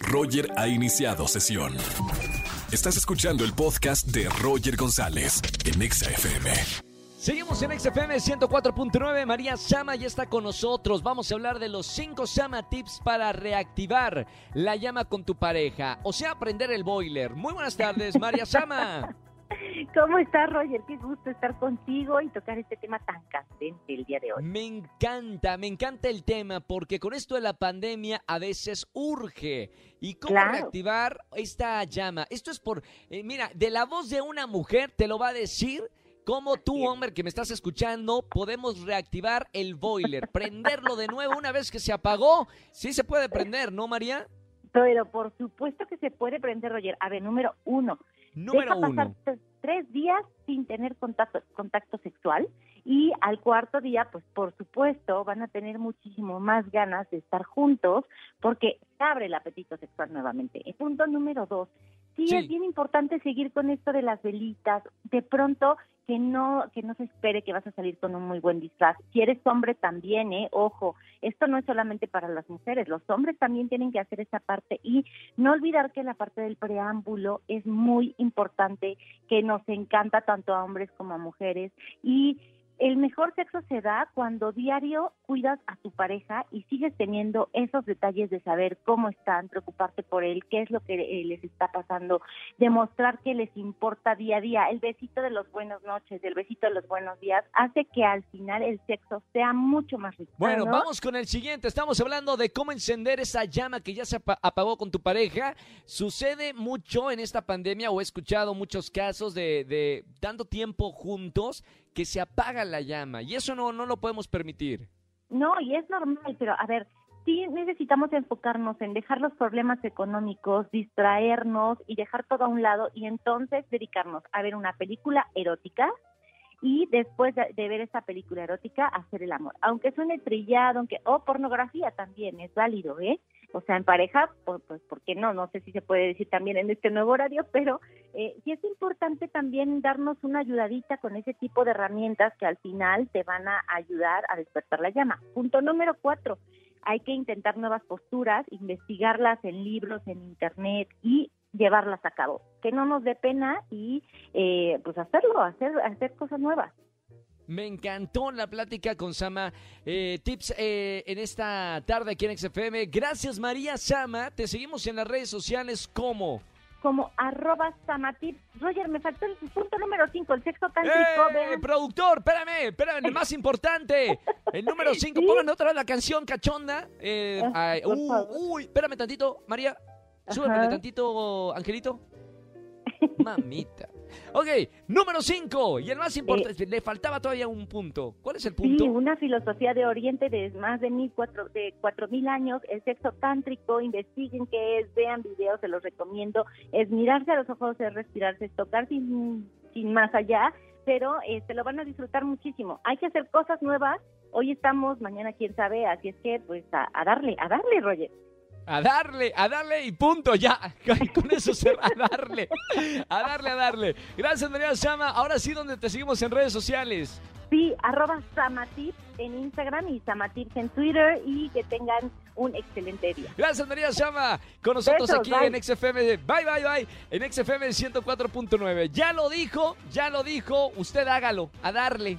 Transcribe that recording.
Roger ha iniciado sesión. Estás escuchando el podcast de Roger González en Exa FM. Seguimos en XFM 104.9. María Sama ya está con nosotros. Vamos a hablar de los 5 Sama Tips para reactivar la llama con tu pareja. O sea, prender el boiler. Muy buenas tardes, María Sama. ¿Cómo estás, Roger? Qué gusto estar contigo y tocar este tema tan candente el día de hoy. Me encanta, me encanta el tema porque con esto de la pandemia a veces urge. ¿Y cómo Claro. reactivar esta llama? Esto es por, eh, mira, de la voz de una mujer te lo va a decir. Cómo tú, hombre, que me estás escuchando, podemos reactivar el boiler, prenderlo de nuevo una vez que se apagó. Sí se puede prender, ¿no, María? Pero por supuesto que se puede prender, Roger. A ver, número uno. Número Deja uno. Tres días sin tener contacto, contacto sexual y al cuarto día, pues por supuesto, van a tener muchísimo más ganas de estar juntos porque se abre el apetito sexual nuevamente. El punto número dos. Sí, Sí. es bien importante seguir con esto de las velitas. De pronto, que no que no se espere que vas a salir con un muy buen disfraz. Si eres hombre también, eh, ojo, esto no es solamente para las mujeres, los hombres también tienen que hacer esa parte y no olvidar que la parte del preámbulo es muy importante, que nos encanta tanto a hombres como a mujeres y el mejor sexo se da cuando diario cuidas a tu pareja y sigues teniendo esos detalles de saber cómo están, preocuparte por él, qué es lo que eh, les está pasando, demostrar que les importa día a día. El besito de los buenas noches, el besito de los buenos días, hace que al final el sexo sea mucho más rico. Bueno, ¿no? vamos con el siguiente. Estamos hablando de cómo encender esa llama que ya se apa- apagó con tu pareja. Sucede mucho en esta pandemia o he escuchado muchos casos de, de tanto tiempo juntos que se apaga la llama y eso no, no lo podemos permitir. No, y es normal, pero a ver, sí necesitamos enfocarnos en dejar los problemas económicos, distraernos y dejar todo a un lado y entonces dedicarnos a ver una película erótica y después de, ver esa película erótica hacer el amor. Aunque suene trillado, aunque o pornografía también es válido, ¿eh? O sea, en pareja, pues, pues ¿por qué no? No sé si se puede decir también en este nuevo horario, pero eh, sí es importante también darnos una ayudadita con ese tipo de herramientas que al final te van a ayudar a despertar la llama. Punto número cuatro, hay que intentar nuevas posturas, investigarlas en libros, en internet y llevarlas a cabo. Que no nos dé pena y eh, pues hacerlo, hacer, hacer cosas nuevas. Me encantó la plática con Sama. Eh, tips eh, en esta tarde aquí en XFM. Gracias María Sama. Te seguimos en las redes sociales como... Como arroba samatip. Roger, me faltó el punto número cinco, el sexo tántrico. ¡Eh! vean. Productor, espérame, espérame, el más importante. El número 5, Sí. pongan otra vez la canción cachonda. Eh, Ah, ay, uh, uy, espérame tantito, María. Súbeme tantito, Angelito. Mamita. Ok, número 5. Y el más importante, le faltaba todavía un punto. ¿Cuál es el Sí, punto? una filosofía de Oriente de más de mil cuatro, de cuatro mil años, el sexo tántrico, investiguen qué es, vean videos, se los recomiendo, es mirarse a los ojos, es respirarse, es tocar sin, sin más allá, pero eh, se lo van a disfrutar muchísimo. Hay que hacer cosas nuevas, hoy estamos, mañana quién sabe, así es que pues a, a darle, a darle, Roger. A darle, a darle y punto, ya. Con eso se va a darle. A darle, a darle. Gracias, María Sama. Ahora sí, donde te seguimos en redes sociales. Sí, arroba Samatip en Instagram y Samatips en Twitter y que tengan un excelente día. Gracias, María Chama. Con nosotros Besos, aquí bye. en XFM. Bye, bye, bye. En XFM 104.9. Ya lo dijo, ya lo dijo. Usted hágalo. A darle.